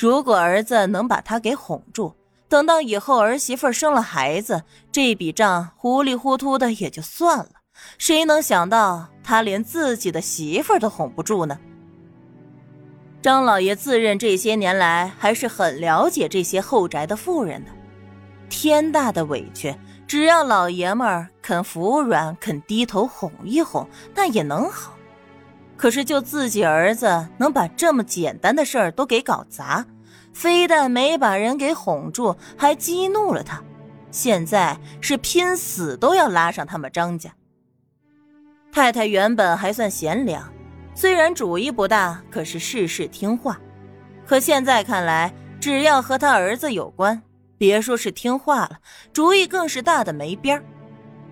如果儿子能把他给哄住，等到以后儿媳妇生了孩子，这笔账糊里糊涂的也就算了。谁能想到他连自己的媳妇都哄不住呢？张老爷自认这些年来还是很了解这些后宅的妇人的，天大的委屈，只要老爷们儿肯服软，肯低头哄一哄，那也能好。可是就自己儿子能把这么简单的事儿都给搞砸，非但没把人给哄住，还激怒了他，现在是拼死都要拉上他们张家。太太原本还算贤良，虽然主意不大，可是事事听话。可现在看来，只要和他儿子有关，别说是听话了，主意更是大的没边儿。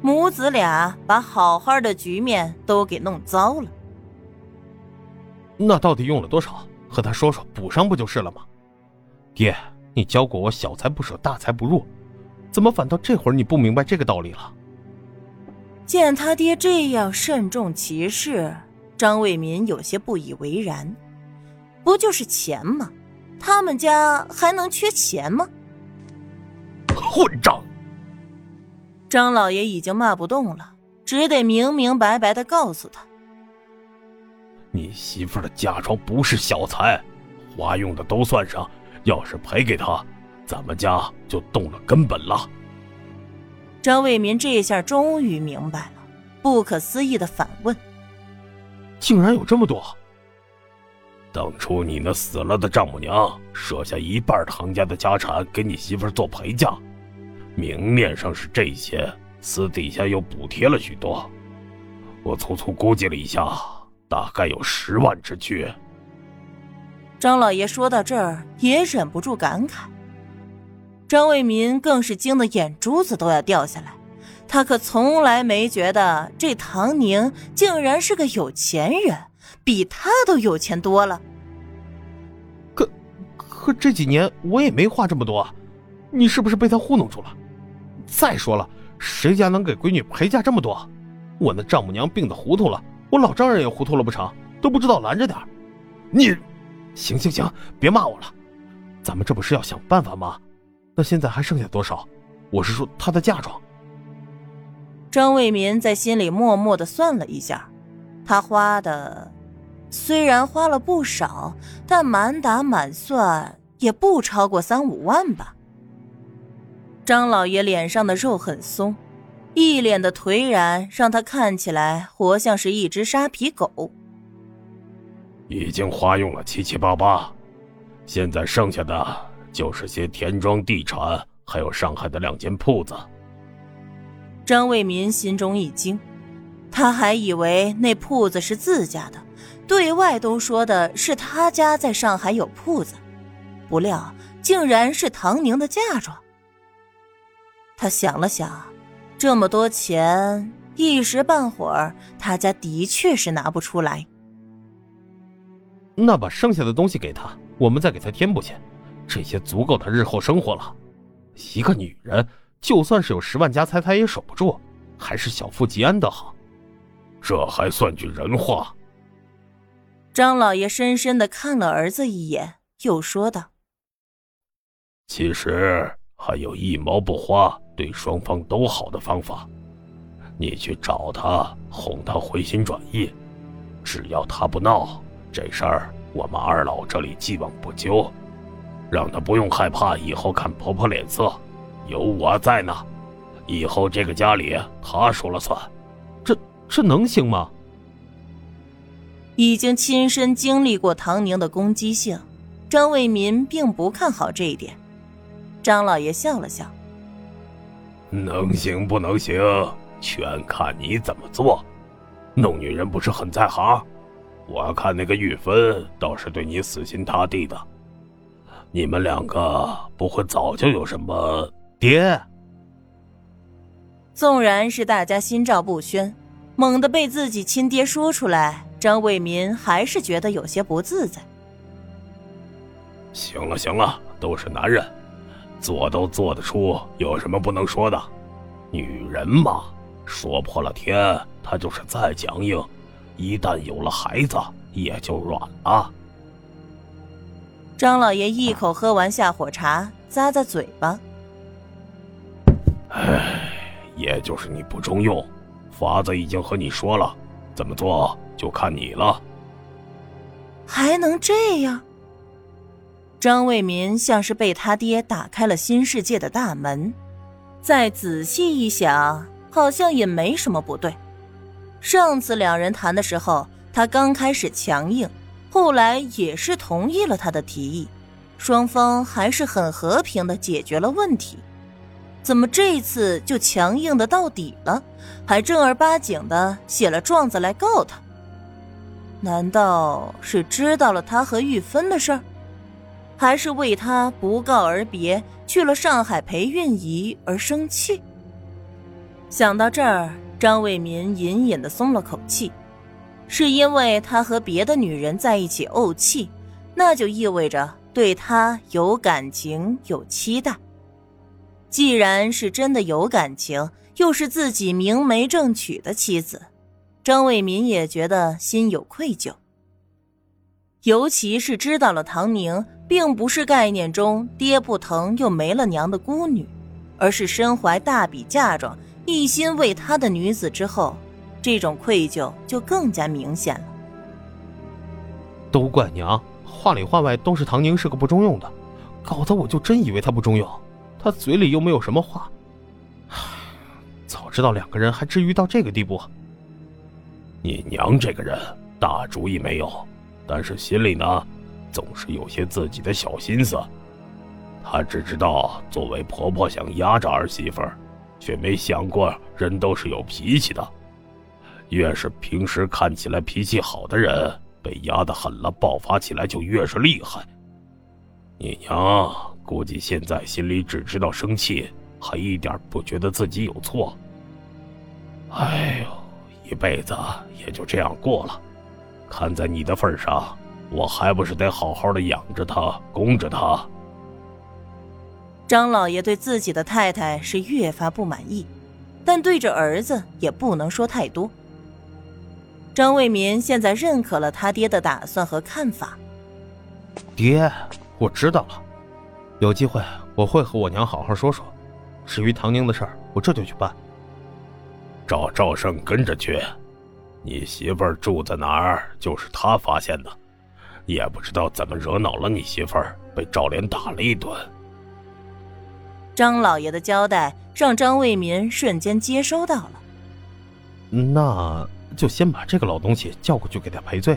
母子俩把好好的局面都给弄糟了。那到底用了多少？和他说说，补上不就是了吗？爹，你教过我小财不舍，大财不入，怎么反倒这会儿你不明白这个道理了？见他爹这样慎重其事，张卫民有些不以为然。不就是钱吗？他们家还能缺钱吗？混账！张老爷已经骂不动了，只得明明白白的告诉他。你媳妇的嫁妆不是小财，花用的都算上。要是赔给她，咱们家就动了根本了。张卫民这下终于明白了，不可思议的反问：“竟然有这么多？当初你那死了的丈母娘舍下一半唐家的家产给你媳妇做陪嫁，明面上是这些，私底下又补贴了许多。我粗粗估计了一下。”大概有十万之巨。张老爷说到这儿也忍不住感慨，张卫民更是惊得眼珠子都要掉下来。他可从来没觉得这唐宁竟然是个有钱人，比他都有钱多了。可可这几年我也没花这么多，你是不是被他糊弄住了？再说了，谁家能给闺女陪嫁这么多？我那丈母娘病得糊涂了。我老丈人也糊涂了不成？都不知道拦着点你，行行行，别骂我了。咱们这不是要想办法吗？那现在还剩下多少？我是说他的嫁妆。张卫民在心里默默的算了一下，他花的虽然花了不少，但满打满算也不超过三五万吧。张老爷脸上的肉很松。一脸的颓然，让他看起来活像是一只沙皮狗。已经花用了七七八八，现在剩下的就是些田庄地产，还有上海的两间铺子。张卫民心中一惊，他还以为那铺子是自家的，对外都说的是他家在上海有铺子，不料竟然是唐宁的嫁妆。他想了想。这么多钱，一时半会儿他家的确是拿不出来。那把剩下的东西给他，我们再给他添补去，这些足够他日后生活了。一个女人，就算是有十万家财，她也守不住，还是小富即安的好。这还算句人话。张老爷深深的看了儿子一眼，又说道：“其实还有一毛不花。”对双方都好的方法，你去找他，哄他回心转意。只要他不闹，这事儿我们二老这里既往不咎。让他不用害怕以后看婆婆脸色，有我在呢。以后这个家里他说了算，这这能行吗？已经亲身经历过唐宁的攻击性，张卫民并不看好这一点。张老爷笑了笑。能行不能行，全看你怎么做。弄女人不是很在行，我看那个玉芬倒是对你死心塌地的。你们两个不会早就有什么爹？纵然是大家心照不宣，猛地被自己亲爹说出来，张卫民还是觉得有些不自在。行了行了，都是男人。做都做得出，有什么不能说的？女人嘛，说破了天，她就是再强硬，一旦有了孩子，也就软了。张老爷一口喝完下火茶，咂咂嘴巴。唉，也就是你不中用，法子已经和你说了，怎么做就看你了。还能这样？张卫民像是被他爹打开了新世界的大门，再仔细一想，好像也没什么不对。上次两人谈的时候，他刚开始强硬，后来也是同意了他的提议，双方还是很和平的解决了问题。怎么这次就强硬的到底了，还正儿八经的写了状子来告他？难道是知道了他和玉芬的事儿，还是为他不告而别去了上海陪运仪而生气？想到这儿，张卫民隐隐的松了口气，是因为他和别的女人在一起怄气，那就意味着对他有感情、有期待。既然是真的有感情，又是自己明媒正娶的妻子，张卫民也觉得心有愧疚。尤其是知道了唐宁并不是概念中爹不疼又没了娘的孤女，而是身怀大笔嫁妆、一心为他的女子之后，这种愧疚就更加明显了。都怪娘，话里话外都是唐宁是个不中用的，搞得我就真以为他不中用。他嘴里又没有什么话，早知道两个人还至于到这个地步。你娘这个人大主意没有，但是心里呢，总是有些自己的小心思。她只知道作为婆婆想压着儿媳妇，却没想过人都是有脾气的。越是平时看起来脾气好的人，被压得狠了，爆发起来就越是厉害。你娘。估计现在心里只知道生气，还一点不觉得自己有错。哎呦，一辈子也就这样过了。看在你的份上，我还不是得好好的养着她，供着她。张老爷对自己的太太是越发不满意，但对着儿子也不能说太多。张卫民现在认可了他爹的打算和看法。爹，我知道了。有机会我会和我娘好好说说，至于唐宁的事儿，我这就去办。找赵胜跟着去，你媳妇儿住在哪儿，就是他发现的，也不知道怎么惹恼了你媳妇儿，被赵连打了一顿。张老爷的交代让张卫民瞬间接收到了，那就先把这个老东西叫过去给他赔罪。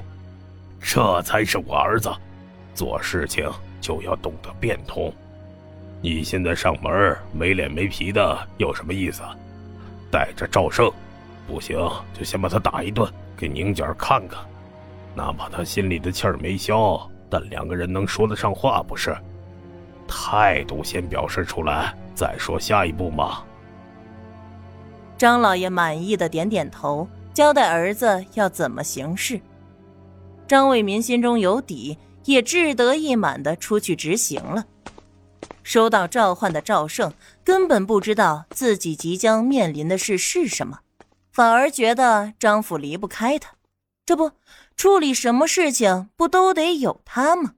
这才是我儿子，做事情。就要懂得变通。你现在上门没脸没皮的，有什么意思？带着赵胜，不行就先把他打一顿，给宁姐看看。哪怕他心里的气儿没消，但两个人能说得上话不是？态度先表示出来，再说下一步嘛。张老爷满意的点点头，交代儿子要怎么行事。张卫民心中有底。也志得意满的出去执行了。收到召唤的赵胜根本不知道自己即将面临的事是什么，反而觉得张府离不开他。这不，处理什么事情不都得有他吗？